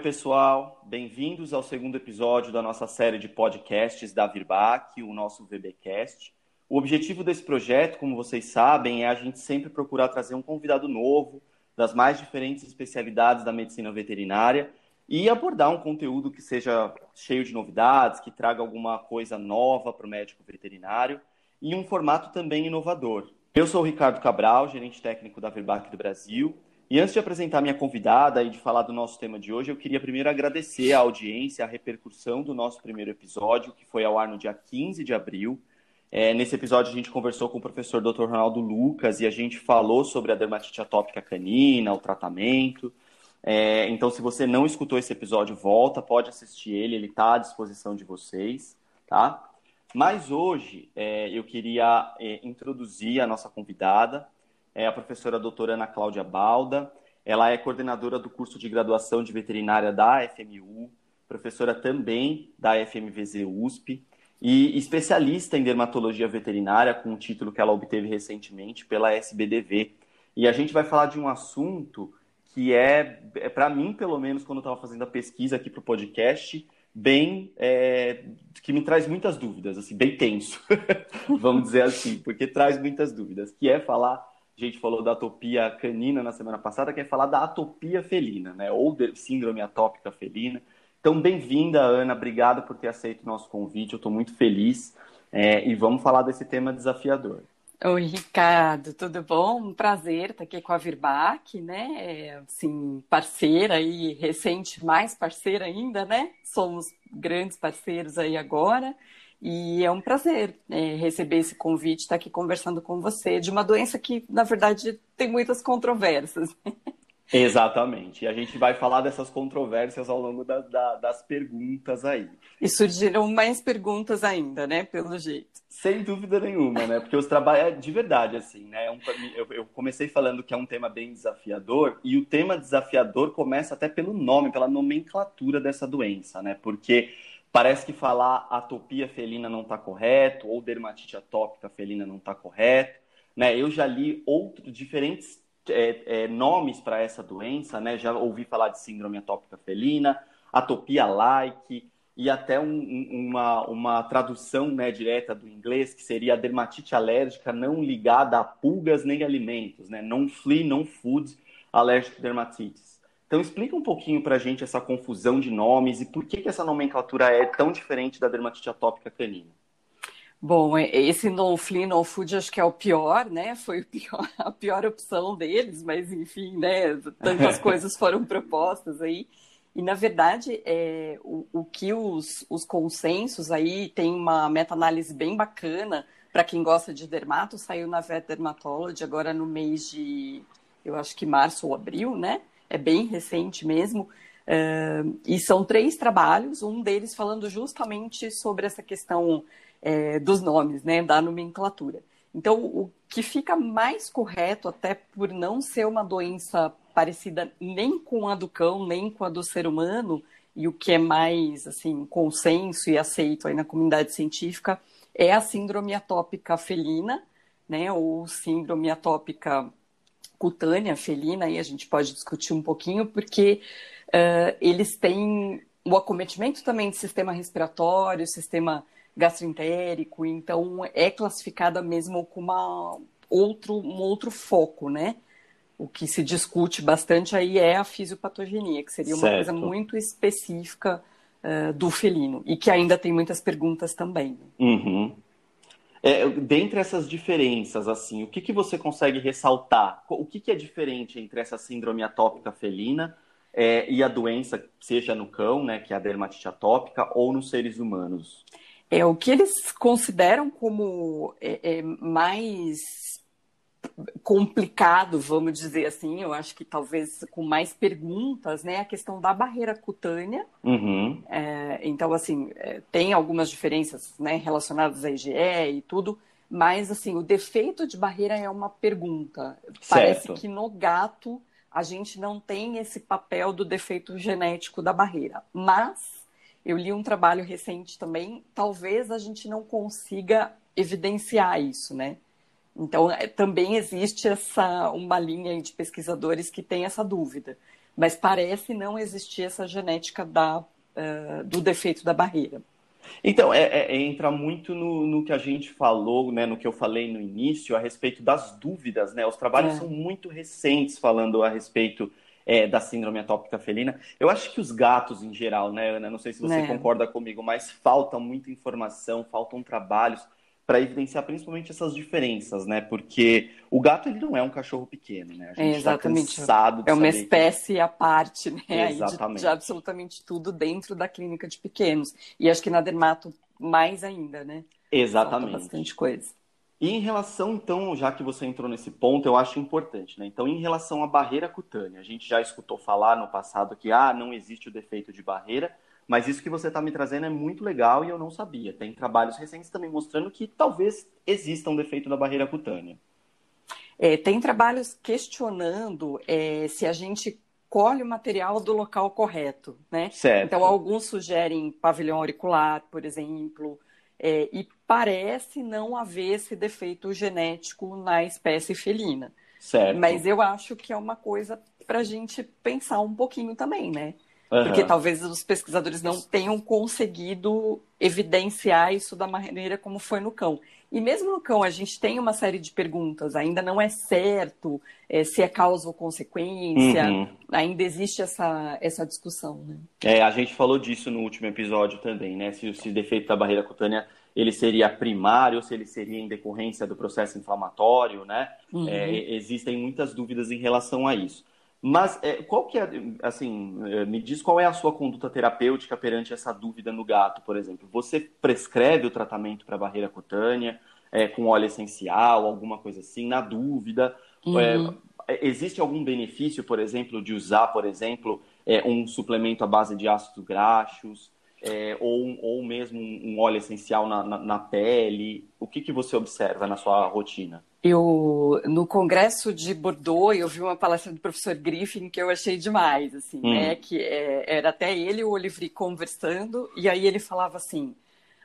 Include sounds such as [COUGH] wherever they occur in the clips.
pessoal. Bem-vindos ao segundo episódio da nossa série de podcasts da Virbac, o nosso VBcast. O objetivo desse projeto, como vocês sabem, é a gente sempre procurar trazer um convidado novo das mais diferentes especialidades da medicina veterinária e abordar um conteúdo que seja cheio de novidades, que traga alguma coisa nova para o médico veterinário e um formato também inovador. Eu sou o Ricardo Cabral, gerente técnico da Virbac do Brasil. E antes de apresentar minha convidada e de falar do nosso tema de hoje, eu queria primeiro agradecer a audiência, a repercussão do nosso primeiro episódio, que foi ao ar no dia 15 de abril. É, nesse episódio, a gente conversou com o professor Dr. Ronaldo Lucas e a gente falou sobre a dermatite atópica canina, o tratamento. É, então, se você não escutou esse episódio, volta, pode assistir ele, ele está à disposição de vocês, tá? Mas hoje é, eu queria é, introduzir a nossa convidada, é a professora doutora Ana Cláudia Balda. Ela é coordenadora do curso de graduação de veterinária da FMU, professora também da FMVZ USP e especialista em dermatologia veterinária, com um título que ela obteve recentemente pela SBDV. E a gente vai falar de um assunto que é, é para mim, pelo menos, quando eu estava fazendo a pesquisa aqui para o podcast, bem é, que me traz muitas dúvidas, assim, bem tenso, [LAUGHS] vamos dizer assim, porque traz muitas dúvidas, que é falar, gente falou da atopia canina na semana passada, que é falar da atopia felina, né, ou síndrome atópica felina. Então, bem-vinda, Ana, obrigado por ter aceito o nosso convite, eu estou muito feliz, é, e vamos falar desse tema desafiador. Oi, Ricardo, tudo bom? Um prazer estar aqui com a Virbac, né? É, assim, parceira e recente, mais parceira ainda, né? Somos grandes parceiros aí agora. E é um prazer é, receber esse convite, estar aqui conversando com você de uma doença que, na verdade, tem muitas controvérsias. Exatamente. E a gente vai falar dessas controvérsias ao longo da, da, das perguntas aí. E surgiram mais perguntas ainda, né? Pelo jeito. Sem dúvida nenhuma, né? Porque os trabalhos, é de verdade, assim, né? É eu, eu comecei falando que é um tema bem desafiador, e o tema desafiador começa até pelo nome, pela nomenclatura dessa doença, né? Porque parece que falar atopia felina não está correto, ou dermatite atópica felina não está correto, né? Eu já li outros diferentes é, é, nomes para essa doença, né? Já ouvi falar de síndrome atópica felina, atopia like e até um, uma, uma tradução né, direta do inglês que seria a dermatite alérgica não ligada a pulgas nem alimentos, né? Non flea, non food allergic dermatitis. Então explica um pouquinho para a gente essa confusão de nomes e por que, que essa nomenclatura é tão diferente da dermatite atópica canina. Bom, esse no flea, no food acho que é o pior, né? Foi pior, [LAUGHS] a pior opção deles, mas enfim, né? Tantas [LAUGHS] coisas foram propostas aí. E, na verdade, é, o, o que os, os consensos aí tem uma meta-análise bem bacana para quem gosta de dermato, saiu na Vet Dermatology agora no mês de, eu acho que março ou abril, né? É bem recente mesmo. Uh, e são três trabalhos, um deles falando justamente sobre essa questão é, dos nomes, né, da nomenclatura. Então, o que fica mais correto, até por não ser uma doença parecida nem com a do cão, nem com a do ser humano, e o que é mais, assim, consenso e aceito aí na comunidade científica, é a síndrome atópica felina, né, ou síndrome atópica cutânea felina, aí a gente pode discutir um pouquinho, porque uh, eles têm o acometimento também do sistema respiratório, sistema gastroentérico, então é classificada mesmo com uma outro, um outro foco, né? O que se discute bastante aí é a fisiopatogenia, que seria uma certo. coisa muito específica uh, do felino, e que ainda tem muitas perguntas também. Uhum. É, dentre essas diferenças, assim, o que, que você consegue ressaltar? O que, que é diferente entre essa síndrome atópica felina é, e a doença, seja no cão, né, que é a dermatite atópica, ou nos seres humanos? É o que eles consideram como é, é, mais complicado, vamos dizer assim, eu acho que talvez com mais perguntas, né? A questão da barreira cutânea. Uhum. É, então, assim, é, tem algumas diferenças né, relacionadas à IgE e tudo, mas, assim, o defeito de barreira é uma pergunta. Certo. Parece que no gato a gente não tem esse papel do defeito genético da barreira, mas eu li um trabalho recente também, talvez a gente não consiga evidenciar isso, né? Então, é, também existe essa uma linha de pesquisadores que tem essa dúvida. mas parece não existir essa genética da, uh, do defeito da barreira. Então, é, é, entra muito no, no, que a gente falou, né, no que eu falei no início, a respeito das dúvidas, né? Os trabalhos é. são muito recentes falando a respeito é, da síndrome atópica felina. Eu acho que os gatos, em geral, né, Ana? Não sei se você é. concorda comigo, mas falta muita informação, faltam trabalhos para evidenciar principalmente essas diferenças, né? Porque o gato ele não é um cachorro pequeno, né? A gente é, exatamente. Tá cansado de é uma espécie que... à parte, né? Exatamente. De, de, absolutamente tudo dentro da clínica de pequenos. E acho que na dermato mais ainda, né? Exatamente. Falta bastante coisa. E em relação, então, já que você entrou nesse ponto, eu acho importante, né? Então, em relação à barreira cutânea, a gente já escutou falar no passado que ah, não existe o defeito de barreira, mas isso que você está me trazendo é muito legal e eu não sabia. Tem trabalhos recentes também mostrando que talvez exista um defeito da barreira cutânea. É, tem trabalhos questionando é, se a gente colhe o material do local correto, né? Certo. Então, alguns sugerem pavilhão auricular, por exemplo, é, e parece não haver esse defeito genético na espécie felina. Certo. Mas eu acho que é uma coisa para a gente pensar um pouquinho também, né? Uhum. Porque talvez os pesquisadores não tenham conseguido evidenciar isso da maneira como foi no cão. E mesmo no cão, a gente tem uma série de perguntas, ainda não é certo é, se é causa ou consequência, uhum. ainda existe essa, essa discussão. Né? É, a gente falou disso no último episódio também, né? Se o defeito da barreira cutânea ele seria primário ou se ele seria em decorrência do processo inflamatório, né? Uhum. É, existem muitas dúvidas em relação a isso. Mas é, qual que é, assim, é, me diz qual é a sua conduta terapêutica perante essa dúvida no gato, por exemplo. Você prescreve o tratamento para barreira cutânea é, com óleo essencial, alguma coisa assim, na dúvida? É, uhum. É, existe algum benefício, por exemplo, de usar, por exemplo, é, um suplemento à base de ácidos graxos? Ou, ou mesmo um óleo essencial na, na, na pele? O que, que você observa na sua rotina? Eu, no congresso de Bordeaux, eu vi uma palestra do professor Griffin que eu achei demais, assim, hum. né? Que é, era até ele e o Olivri conversando, e aí ele falava assim,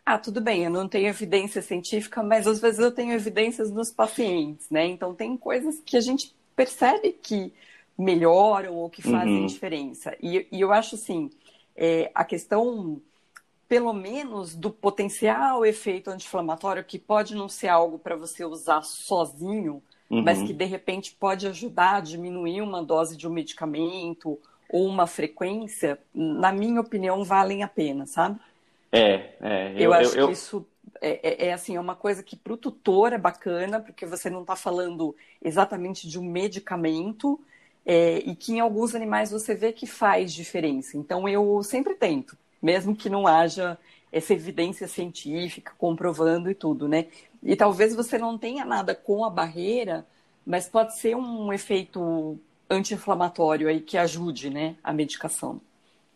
ah, tudo bem, eu não tenho evidência científica, mas às vezes eu tenho evidências nos pacientes, né? Então tem coisas que a gente percebe que melhoram ou que fazem uhum. diferença. E, e, eu acho assim, é, a questão pelo menos do potencial efeito anti-inflamatório, que pode não ser algo para você usar sozinho, uhum. mas que de repente pode ajudar a diminuir uma dose de um medicamento ou uma frequência, na minha opinião, valem a pena, sabe? É, é. Eu, eu acho eu, que isso é, é, é, assim, é uma coisa que para o tutor é bacana, porque você não está falando exatamente de um medicamento, é, e que em alguns animais você vê que faz diferença. Então eu sempre tento mesmo que não haja essa evidência científica comprovando e tudo, né? E talvez você não tenha nada com a barreira, mas pode ser um efeito anti-inflamatório aí que ajude, né, a medicação.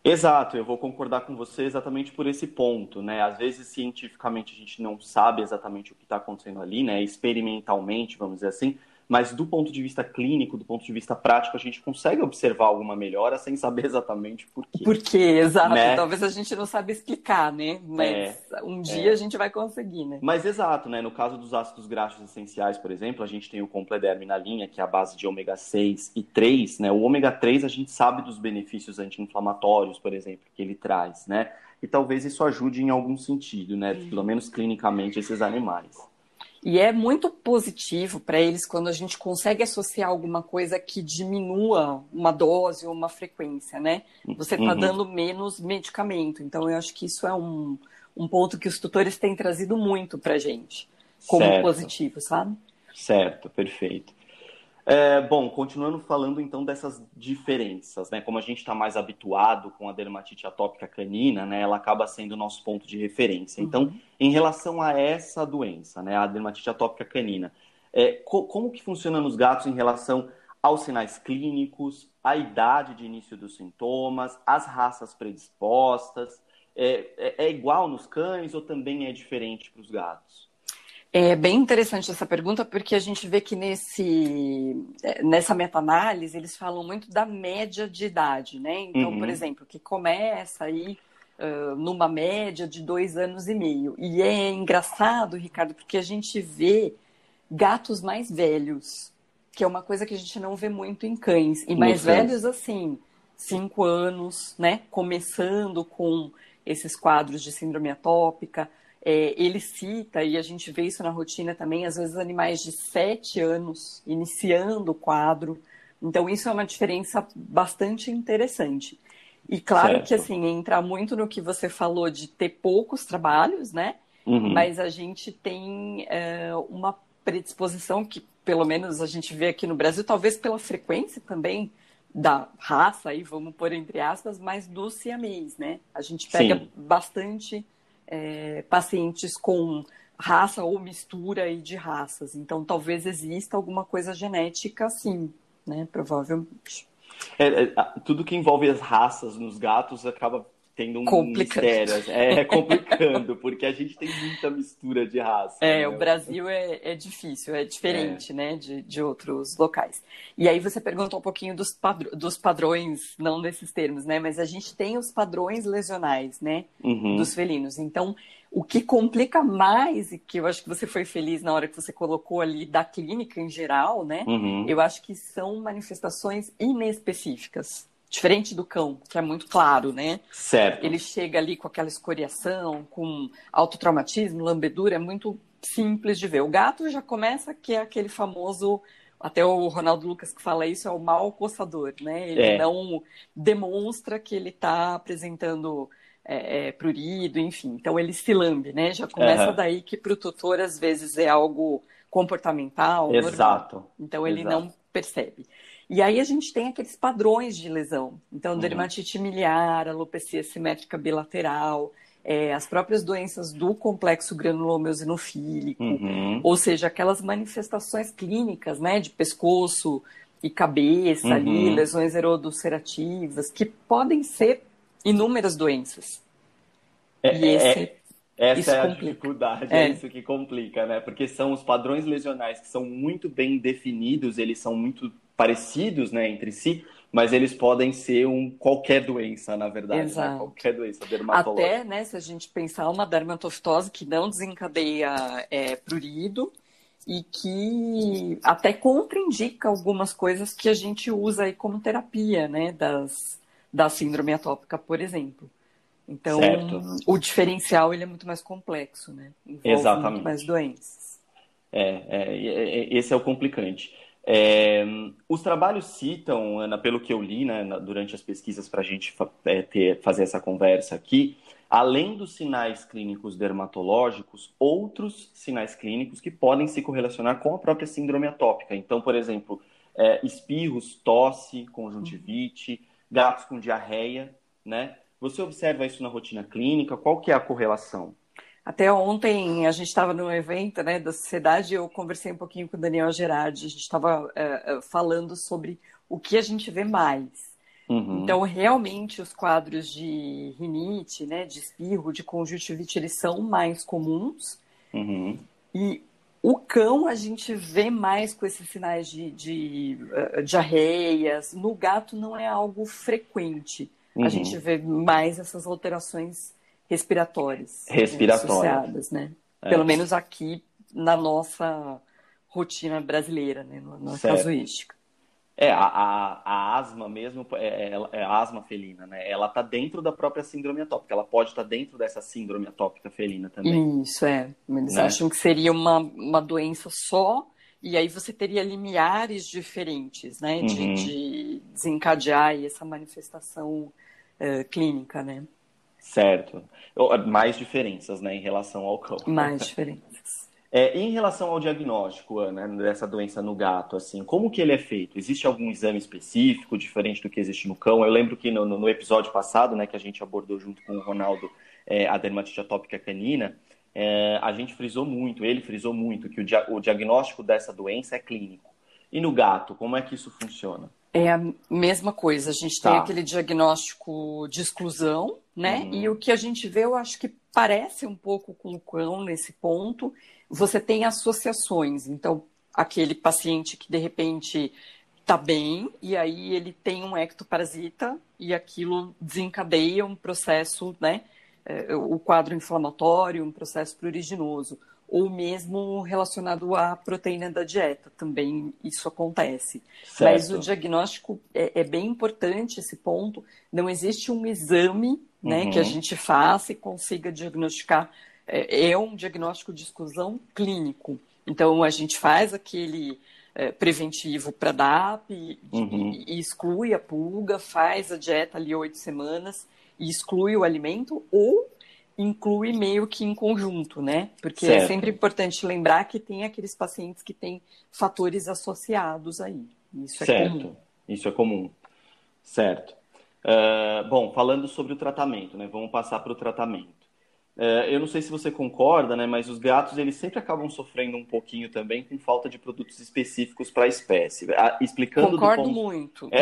Exato, eu vou concordar com você exatamente por esse ponto, né? Às vezes cientificamente a gente não sabe exatamente o que está acontecendo ali, né? Experimentalmente, vamos dizer assim, mas do ponto de vista clínico, do ponto de vista prático, a gente consegue observar alguma melhora sem saber [LAUGHS] exatamente por quê. Por quê, exato. Né? Talvez a gente não saiba explicar, né? Mas é, um dia é. a gente vai conseguir, né? Mas exato, né? No caso dos ácidos graxos essenciais, por exemplo, a gente tem o Complederm na linha, que é a base de ômega 6 e 3, né? O ômega 3 a gente sabe dos benefícios anti-inflamatórios, por exemplo, que ele traz, né? E talvez isso ajude em algum sentido, né? Pelo menos clinicamente, esses animais. E é muito positivo para eles quando a gente consegue associar alguma coisa que diminua uma dose ou uma frequência, né? Você está uhum. dando menos medicamento. Então, eu acho que isso é um, um ponto que os tutores têm trazido muito para a gente, como certo. positivo, sabe? Certo, perfeito. É, bom, continuando falando então dessas diferenças, né? Como a gente está mais habituado com a dermatite atópica canina, né? Ela acaba sendo o nosso ponto de referência. Então, uhum. em relação a essa doença, né? A dermatite atópica canina, é, co como que funciona nos gatos em relação aos sinais clínicos, à idade de início dos sintomas, as raças predispostas? É, é, é igual nos cães ou também é diferente para os gatos? É bem interessante essa pergunta, porque a gente vê que nesse, é, nessa meta-análise eles falam muito da média de idade, né? Então, uhum. por exemplo, que começa aí uh, numa média de dois anos e meio. E é engraçado, Ricardo, porque a gente vê gatos mais velhos, que é uma coisa que a gente não vê muito em cães. E mais velhos, assim, cinco anos, né? Começando com esses quadros de síndrome atópica. É, ele cita, e a gente vê isso na rotina também, às vezes animais de sete anos iniciando o quadro. Então, isso é uma diferença bastante interessante. E claro certo. que, assim, entra muito no que você falou de ter poucos trabalhos, né? Uhum. Mas a gente tem é, uma predisposição que, pelo menos, a gente vê aqui no Brasil, talvez pela frequência também da raça, aí vamos pôr entre aspas, mas do siamês, né? A gente pega Sim. bastante é, pacientes com raça ou mistura de raças. Então, talvez exista alguma coisa genética, sim, né? Provavelmente. É, é, tudo que envolve as raças nos gatos acaba tendo um mistério. É, é [LAUGHS] complicando, porque a gente tem muita mistura de raça. É, né? o Brasil é, é difícil, é diferente, é. né, de, de outros locais. E aí você perguntou um pouquinho dos, padr dos padrões, não nesses termos, né, mas a gente tem os padrões lesionais, né, uhum. dos felinos. Então, o que complica mais, e que eu acho que você foi feliz na hora que você colocou ali da clínica em geral, né, uhum. eu acho que são manifestações inespecíficas. Diferente do cão, que é muito claro, né? Certo. Ele chega ali com aquela escoriação, com autotraumatismo, lambedura, é muito simples de ver. O gato já começa que é aquele famoso, até o Ronaldo Lucas que fala isso, é o mal coçador, né? Ele é. não demonstra que ele está apresentando é, é, prurido, enfim. Então ele se lambe, né? Já começa uhum. daí que para o tutor às vezes é algo comportamental. Exato. Normal. Então ele Exato. não percebe. E aí a gente tem aqueles padrões de lesão. Então, uhum. dermatite miliar, alopecia simétrica bilateral, é, as próprias doenças do complexo granulomeosinofílico, uhum. ou seja, aquelas manifestações clínicas, né, de pescoço e cabeça uhum. ali, lesões erodulcerativas, que podem ser inúmeras doenças. É, e esse, é, essa é a complica. dificuldade, é. é isso que complica, né? Porque são os padrões lesionais que são muito bem definidos, eles são muito parecidos né, entre si, mas eles podem ser um qualquer doença, na verdade, né? Qualquer doença dermatológica. Até, né, se a gente pensar uma dermatofitose que não desencadeia é, prurido e que até contraindica algumas coisas que a gente usa aí como terapia, né, das, da síndrome atópica, por exemplo. Então, certo. o diferencial ele é muito mais complexo, né? Envolve Exatamente. muito mais doenças. É, é, é, esse é o complicante. É, os trabalhos citam, Ana, pelo que eu li né, durante as pesquisas para a gente é, ter, fazer essa conversa aqui, além dos sinais clínicos dermatológicos, outros sinais clínicos que podem se correlacionar com a própria síndrome atópica. Então, por exemplo, é, espirros, tosse, conjuntivite, gatos com diarreia, né? Você observa isso na rotina clínica? Qual que é a correlação? Até ontem a gente estava num evento né, da sociedade e eu conversei um pouquinho com o Daniel Gerardi, a gente estava é, é, falando sobre o que a gente vê mais. Uhum. Então, realmente, os quadros de rinite, né, de espirro, de conjuntivite, eles são mais comuns. Uhum. E o cão a gente vê mais com esses sinais de, de uh, diarreias. No gato não é algo frequente. Uhum. A gente vê mais essas alterações respiratórias. Respiratórias. Associadas, né? É. Pelo menos aqui na nossa rotina brasileira, né? Na nossa casuística. É, a, a, a, asma mesmo, é, é, é, a asma felina, né? Ela tá dentro da própria síndrome atópica. Ela pode estar tá dentro dessa síndrome atópica felina também. Isso, é. Eles né? acham que seria uma, uma doença só, e aí você teria limiares diferentes, né? De, uhum. de desencadear essa manifestação uh, clínica, né? Certo. Mais diferenças, né, em relação ao cão. Mais [LAUGHS] diferenças. É, em relação ao diagnóstico, Ana, dessa doença no gato, assim, como que ele é feito? Existe algum exame específico, diferente do que existe no cão? Eu lembro que no, no episódio passado, né, que a gente abordou junto com o Ronaldo é, a dermatite atópica canina, é, a gente frisou muito, ele frisou muito, que o, dia, o diagnóstico dessa doença é clínico. E no gato, como é que isso funciona? É a mesma coisa. A gente tá. tem aquele diagnóstico de exclusão, né? Uhum. E o que a gente vê, eu acho que parece um pouco com o cão nesse ponto. Você tem associações. Então, aquele paciente que de repente está bem e aí ele tem um ectoparasita e aquilo desencadeia um processo, né? é, o quadro inflamatório, um processo pruriginoso, ou mesmo relacionado à proteína da dieta, também isso acontece. Certo. Mas o diagnóstico é, é, bem importante esse ponto. Não existe um exame né, uhum. que a gente faça e consiga diagnosticar. É, é um diagnóstico de exclusão clínico. Então a gente faz aquele é, preventivo para DAP e, uhum. e, e exclui a pulga, faz a dieta ali oito semanas e exclui o alimento ou inclui meio que em conjunto, né? Porque é certo. é sempre importante lembrar que tem aqueles pacientes que têm fatores associados aí. Isso é certo. comum. Isso é comum. Certo. Uh, bom, falando sobre o tratamento, né? Vamos passar para o tratamento. Uh, eu não sei se você concorda, né? Mas os gatos eles sempre acabam sofrendo um pouquinho também com falta de produtos específicos para a espécie. Uh, explicando. Concordo ponto... muito. [LAUGHS]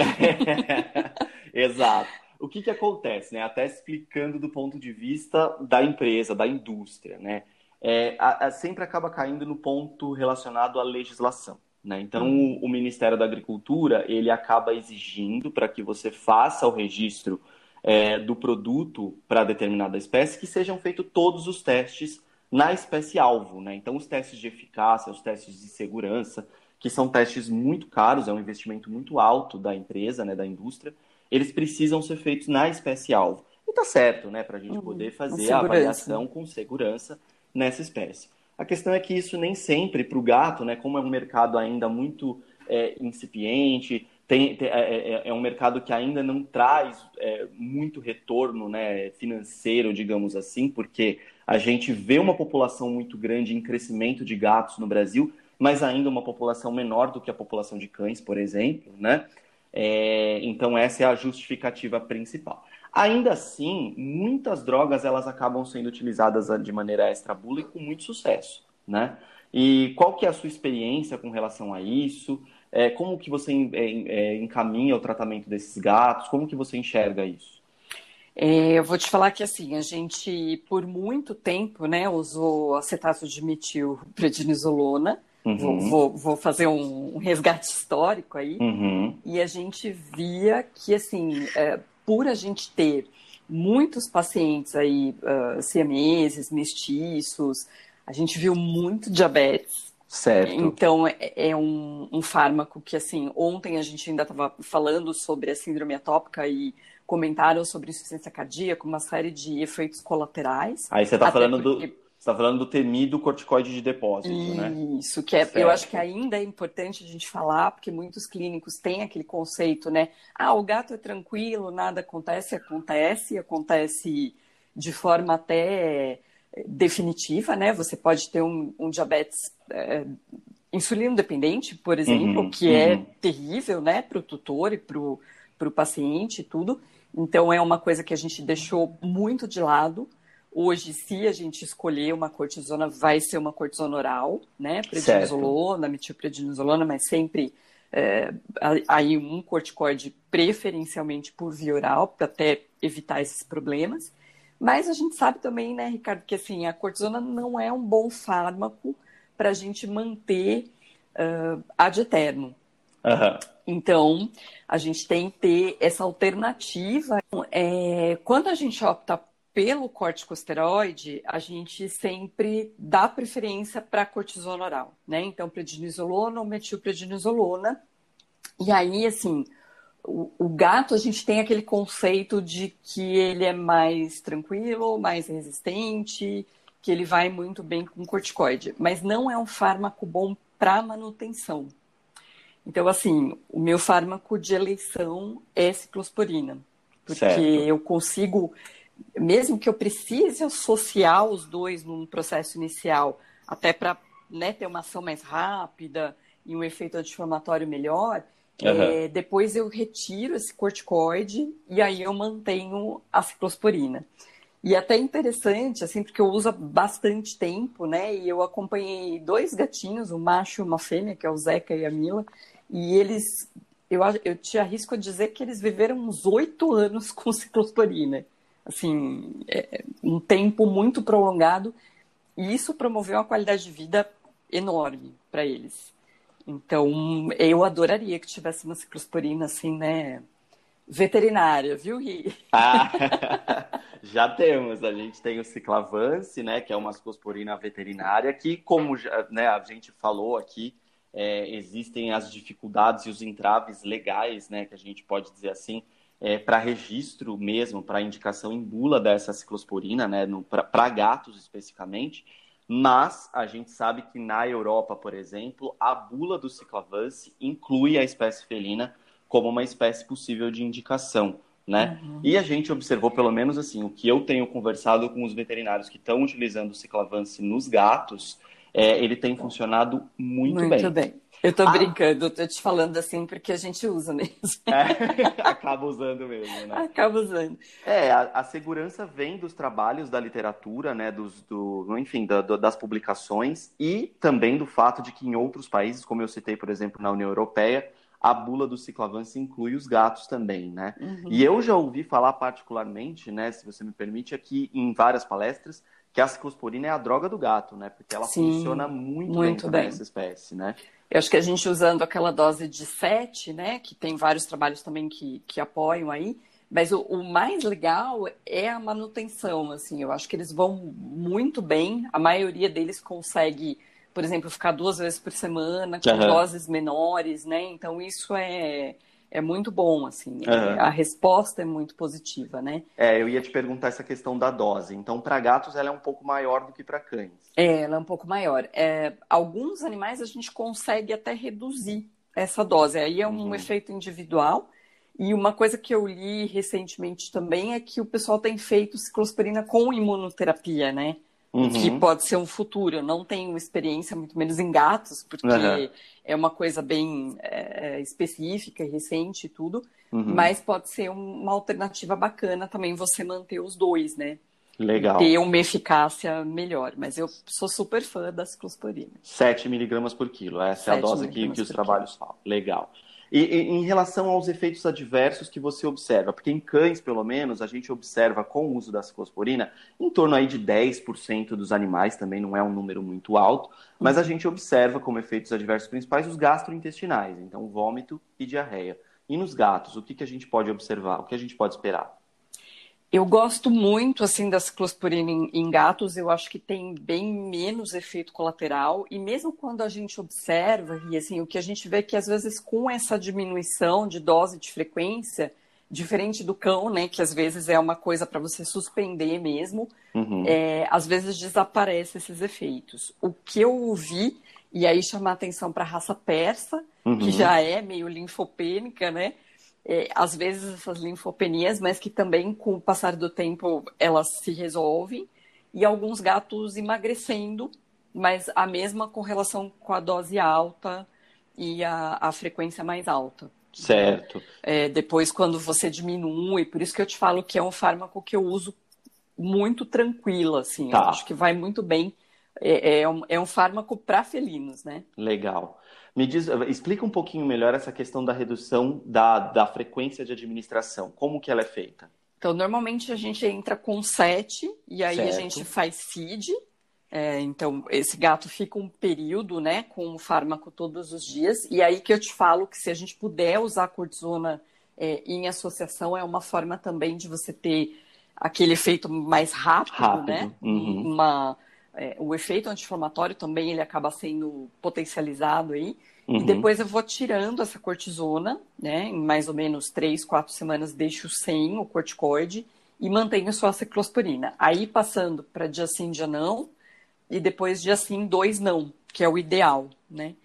É... Exato o que, que acontece, né? Até explicando do ponto de vista da empresa, da indústria, né? É, a, a, sempre acaba caindo no ponto relacionado à legislação. Né? Então, uhum. o, o, Ministério da Agricultura ele acaba exigindo para que você faça o registro é, do produto para determinada espécie que sejam feitos todos os testes na espécie alvo. Né? Então, os testes de eficácia, os testes de segurança, que são testes muito caros, é um investimento muito alto da empresa, né, da indústria, eles precisam ser feitos na espécie-alvo. E tá certo, né, para a gente uhum. poder fazer a avaliação com segurança nessa espécie. A questão é que isso nem sempre, para o gato, né, como é um mercado ainda muito é, incipiente, tem, tem, é, é, é, um mercado que ainda não traz é, muito retorno né, financeiro, digamos assim, porque a gente vê uma população muito grande em crescimento de gatos no Brasil, mas ainda uma população menor do que a população de cães, por exemplo, né? É, então essa é a justificativa principal. Ainda assim, muitas drogas elas acabam sendo utilizadas de maneira extrabula e com muito sucesso, né? E qual que é a sua experiência com relação a isso? É, como que você é, é, encaminha o tratamento desses gatos? Como que você enxerga isso? É, eu vou te falar que assim, a gente por muito tempo, né, usou acetato de metil prednisolona, Uhum. Vou, vou, vou, fazer um, resgate histórico aí. Uhum. E a gente via que, assim, é, por a gente ter muitos pacientes aí, uh, siameses, mestiços, a gente viu muito diabetes. Certo. Então, é, é um, um, fármaco que, assim, ontem a gente ainda estava falando sobre a síndrome atópica e comentaram sobre insuficiência cardíaca, uma série de efeitos colaterais. Aí você está falando porque... do está falando do temido corticoide de depósito, Isso, né? Isso, que é, certo. eu acho que ainda é importante a gente falar, porque muitos clínicos têm aquele conceito, né? Ah, o gato é tranquilo, nada acontece, acontece, acontece de forma até definitiva, né? Você pode ter um, um diabetes é, insulino dependente, por exemplo, uhum, que é uhum. é terrível, né, para o tutor e para o paciente e tudo. Então, é uma coisa que a gente deixou muito de lado. Hoje, se a gente escolher uma cortisona, vai ser uma cortisona oral, né? Prednisolona, metilprednisolona, mas sempre é, aí um corticoide preferencialmente por via oral, para até evitar esses problemas. Mas a gente sabe também, né, Ricardo, que assim, a cortisona não é um bom fármaco para a gente manter uh, ad eterno. Uhum. Então, a gente tem que ter essa alternativa. É, quando a gente opta pelo corticosteroide, a gente sempre dá preferência para cortisona oral, né? Então, prednisolona ou metilprednisolona. E aí, assim, o, o, gato, a gente tem aquele conceito de que ele é mais tranquilo, mais resistente, que ele vai muito bem com corticoide, mas não é um fármaco bom para manutenção. Então, assim, o meu fármaco de eleição é ciclosporina, porque certo. eu consigo mesmo que eu precise associar os dois num processo inicial, até para né, ter uma ação mais rápida e um efeito anti-inflamatório melhor, uhum. é, depois eu retiro esse corticoide e aí eu mantenho a ciclosporina. E até interessante, assim, porque eu uso há bastante tempo, né? E eu acompanhei dois gatinhos, um macho e uma fêmea, que é o Zeca e a Mila, e eles, eu, eu te arrisco a dizer que eles viveram uns oito anos [LAUGHS] com ciclosporina assim, é, um tempo muito prolongado, e isso promoveu uma qualidade de vida enorme para eles. Então, eu adoraria que tivesse uma ciclosporina assim, né, veterinária, viu, Ri? Ah, [LAUGHS] já temos. A gente tem o Ciclavance, né, que é uma ciclosporina veterinária, que, como já, né, a gente falou aqui, é, existem as dificuldades e os entraves legais, né, que a gente pode dizer assim, é, para registro mesmo, para indicação em bula dessa ciclosporina, né, para gatos especificamente. Mas a gente sabe que na Europa, por exemplo, a bula do Ciclavance inclui a espécie felina como uma espécie possível de indicação. Né? Uhum. E a gente observou, pelo menos assim, o que eu tenho conversado com os veterinários que estão utilizando o ciclavance nos gatos, é, ele tem funcionado muito, muito bem. Muito bem. Eu tô ah. brincando, tô te falando assim porque a gente usa mesmo. É, [LAUGHS] acaba usando mesmo, né? Acaba usando. É, a, a, segurança vem dos trabalhos da literatura, né, dos, do, enfim, da, do, das publicações e também do fato de que em outros países, como eu citei, por exemplo, na União Europeia, a bula do ciclavance inclui os gatos também, né? Uhum. E eu já ouvi falar particularmente, né, se você me permite, aqui em várias palestras, que a ciclosporina é a droga do gato, né? Porque ela Sim, funciona muito, muito bem, bem. nessa espécie, né? Eu acho que a gente usando aquela dose de 7, né, que tem vários trabalhos também que, que apoiam aí, mas o, o, mais legal é a manutenção, assim, eu acho que eles vão muito bem, a maioria deles consegue, por exemplo, ficar duas vezes por semana, com uhum. doses menores, né, então isso é, é muito bom, assim. Uhum. A resposta é muito positiva, né? É, eu ia te perguntar essa questão da dose. Então, para gatos, ela é um pouco maior do que para cães. É, ela é um pouco maior. É, alguns animais a gente consegue até reduzir essa dose. Aí é um uhum. efeito individual. E uma coisa que eu li recentemente também é que o pessoal tem feito ciclosporina com imunoterapia, né? Uhum. que pode ser um futuro. Eu não tenho experiência, muito menos em gatos, porque uhum. é uma coisa bem é, é, específica e recente e tudo, uhum. mas pode ser uma alternativa bacana também você manter os dois, né? Legal. Ter uma eficácia melhor. Mas eu sou super fã da ciclosporina. 7 miligramas por quilo. Essa é a dose que, que os trabalhos falam. Legal. E, e, em relação aos efeitos adversos que você observa, porque em cães, pelo menos, a gente observa com o uso da ciclosporina em torno aí de 10% dos animais, também não é um número muito alto, mas a gente observa como efeitos adversos principais os gastrointestinais, então vômito e diarreia. E nos gatos, o que, que a gente pode observar? O que a gente pode esperar? Eu gosto muito assim da ciclosporina em, em, gatos, eu acho que tem bem menos efeito colateral e mesmo quando a gente observa e assim o que a gente vê é que às vezes com essa diminuição de dose de frequência, diferente do cão, né, que às vezes é uma coisa para você suspender mesmo, uhum. é, às vezes desaparece esses efeitos. O que eu vi e aí chamar atenção para a raça persa, uhum. que já é meio linfopênica, né? É, às vezes essas linfopenias, mas que também com o passar do tempo elas se resolvem, e alguns gatos emagrecendo, mas a mesma correlação com a dose alta e a, a frequência mais alta. Certo. É, depois, quando você diminui, por isso que eu te falo que é um fármaco que eu uso muito tranquilo, assim, tá. acho que vai muito bem. É, é um, é um fármaco para felinos, né? Legal. Me diz, explica um pouquinho melhor essa questão da redução da, da frequência de administração. Como que ela é feita? Então, normalmente a gente entra com 7 e aí certo. a gente faz feed. É, então, esse gato fica um período, né, com o fármaco todos os dias. E aí que eu te falo que se a gente puder usar cortisona é, em associação, é uma forma também de você ter aquele efeito mais rápido, rápido. né? Uhum. Uma, é, o efeito anti-inflamatório também ele acaba sendo potencializado aí. Uhum. E depois eu vou tirando essa cortisona, né? Em mais ou menos três, quatro semanas deixo sem o corticoide e mantenho só a ciclosporina. Aí passando para dia sim, dia não, e depois dia sim, dois não, que é o ideal, né?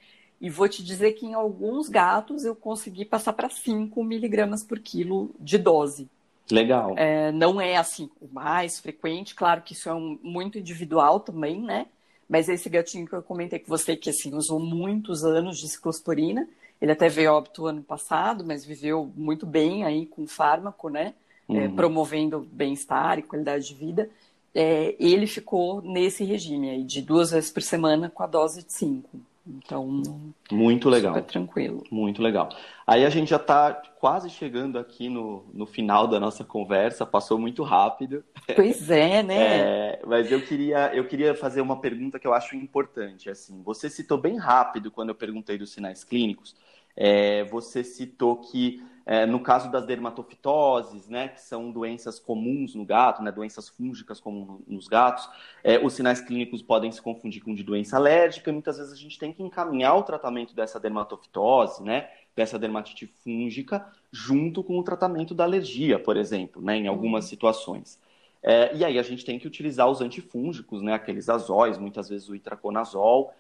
E vou te dizer que em alguns gatos eu consegui passar para 5 miligramas por quilo de dose. Legal. É, não é assim o mais frequente, claro que isso é um, muito individual também, né? Mas esse gatinho que eu comentei com você, que assim, usou muitos anos de ciclosporina, ele até veio óbito ano passado, mas viveu muito bem aí com fármaco, né? É, uhum. É, promovendo bem-estar e qualidade de vida. É, ele ficou nesse regime aí, de duas vezes por semana com a dose de cinco. Então, muito legal. Super tranquilo. Muito legal. Aí a gente já está quase chegando aqui no, no final da nossa conversa, passou muito rápido. Pois é, né? [LAUGHS] É, mas eu queria, eu queria fazer uma pergunta que eu acho importante. Assim, você citou bem rápido quando eu perguntei dos sinais clínicos. É, você citou que É, no caso das dermatofitoses, né, que são doenças comuns no gato, né, doenças fúngicas comuns nos gatos, é, os sinais clínicos podem se confundir com de doença alérgica e muitas vezes a gente tem que encaminhar o tratamento dessa dermatofitose, né, dessa dermatite fúngica, junto com o tratamento da alergia, por exemplo, né, em algumas uhum. situações. É, e aí a gente tem que utilizar os antifúngicos, né, aqueles azóis, muitas vezes o itraconazol,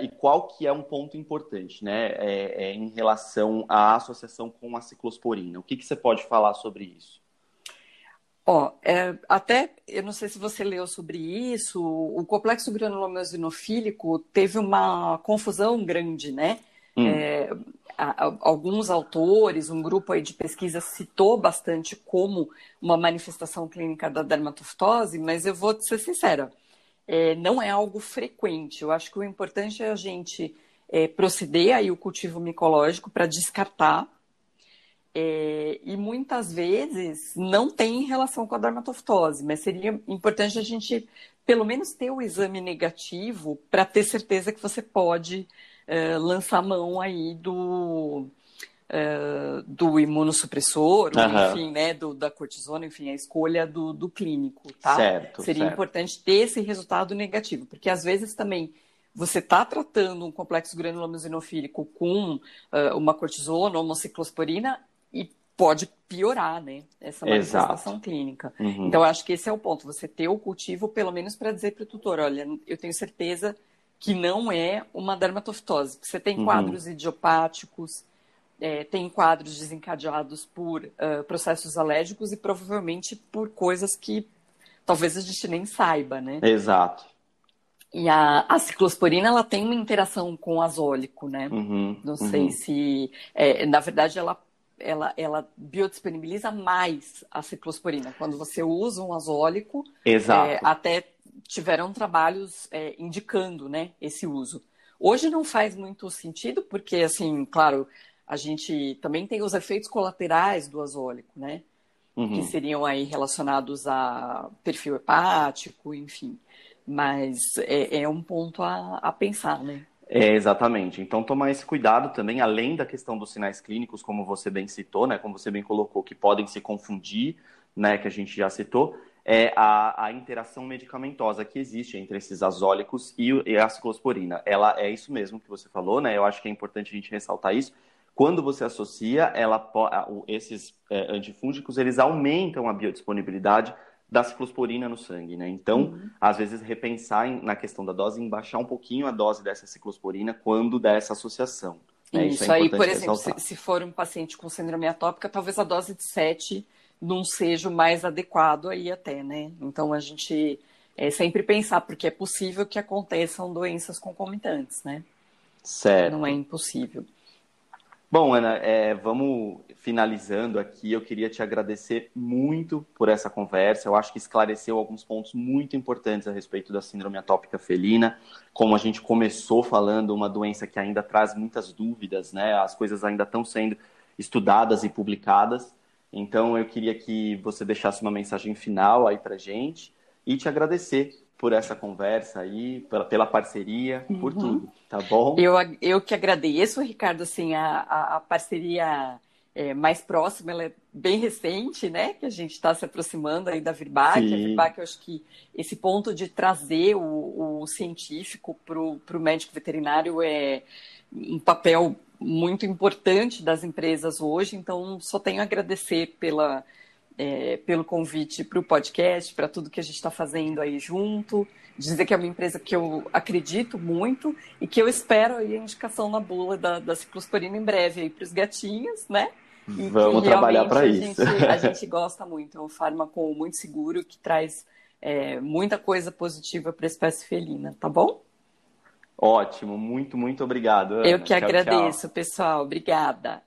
e qual que é um ponto importante, né, é, é, em relação à associação com a ciclosporina? O que, que você pode falar sobre isso? Ó, é, até, eu não sei se você leu sobre isso, o complexo granulomeosinofílico teve uma confusão grande, né? Hum. É, a, a, alguns autores, um grupo aí de pesquisa citou bastante como uma manifestação clínica da dermatofitose, mas eu vou ser sincera, é, não é algo frequente. Eu acho que o importante é a gente é, proceder aí o cultivo micológico para descartar. É, e muitas vezes não tem relação com a dermatofitose, mas seria importante a gente pelo menos ter o exame negativo para ter certeza que você pode é, lançar mão aí do, uh, do imunossupressor, uhum. enfim, né, do, da cortisona, enfim, a escolha do, do clínico, tá? Certo, Seria certo. importante ter esse resultado negativo, porque às vezes também você está tratando um complexo granulomesinofílico com uh, uma cortisona ou uma ciclosporina e pode piorar, né, essa manifestação Exato. clínica. Uhum. Então, acho que esse é o ponto, você ter o cultivo, pelo menos para dizer para o tutor, olha, eu tenho certeza que não é uma dermatofitose. Você tem uhum. quadros idiopáticos, é, tem quadros desencadeados por uh, processos alérgicos e provavelmente por coisas que talvez a gente nem saiba, né? Exato. E a, a ciclosporina, ela tem uma interação com o azólico, né? Uhum, Não sei uhum. se... É, na verdade, ela, ela, ela biodisponibiliza mais a ciclosporina. Quando você usa um azólico... Exato. É, até tiveram trabalhos é, indicando, né, esse uso. Hoje não faz muito sentido, porque, assim, claro, a gente também tem os efeitos colaterais do azólico, né? Uhum. Que seriam aí relacionados a perfil hepático, enfim. Mas é, é um ponto a, a pensar, né? É, exatamente. Então, tomar esse cuidado também, além da questão dos sinais clínicos, como você bem citou, né? Como você bem colocou, que podem se confundir, né? Que a gente já citou, é a, a interação medicamentosa que existe entre esses azólicos e, e a ciclosporina. Ela é isso mesmo que você falou, né? Eu acho que é importante a gente ressaltar isso quando você associa, ela, esses é, antifúngicos, eles aumentam a biodisponibilidade da ciclosporina no sangue, né? Então, uhum. às vezes, repensar em, na questão da dose, em baixar um pouquinho a dose dessa ciclosporina quando der essa associação. Né? Isso, Isso é aí, por exemplo, se, se, for um paciente com síndrome atópica, talvez a dose de 7 não seja o mais adequado aí até, né? Então, a gente é sempre pensar, porque é possível que aconteçam doenças concomitantes, né? Certo. Não é impossível. Bom, Ana, é, vamos finalizando aqui. Eu queria te agradecer muito por essa conversa. Eu acho que esclareceu alguns pontos muito importantes a respeito da síndrome atópica felina. Como a gente começou falando, uma doença que ainda traz muitas dúvidas, né? As coisas ainda estão sendo estudadas e publicadas. Então, eu queria que você deixasse uma mensagem final aí para gente e te agradecer por essa conversa aí, pela, pela parceria, uhum. por tudo, tá bom? Eu, eu que agradeço, Ricardo, assim, a, a, a parceria é, mais próxima, ela é bem recente, né? Que a gente está se aproximando aí da Virbac. Sim. A Virbac, eu acho que esse ponto de trazer o, o científico para o médico veterinário é um papel muito importante das empresas hoje, então só tenho a agradecer pela é, pelo convite para o podcast, para tudo que a gente está fazendo aí junto. Dizer que é uma empresa que eu acredito muito e que eu espero aí a indicação na bula da, da ciclosporina em breve aí para os gatinhos, né? E Vamos trabalhar para isso. Gente, a gente gosta muito, é um fármaco muito seguro que traz é, muita coisa positiva para a espécie felina, tá bom? Ótimo, muito, muito obrigado. Ana. Eu que tchau, agradeço, tchau. pessoal. Obrigada.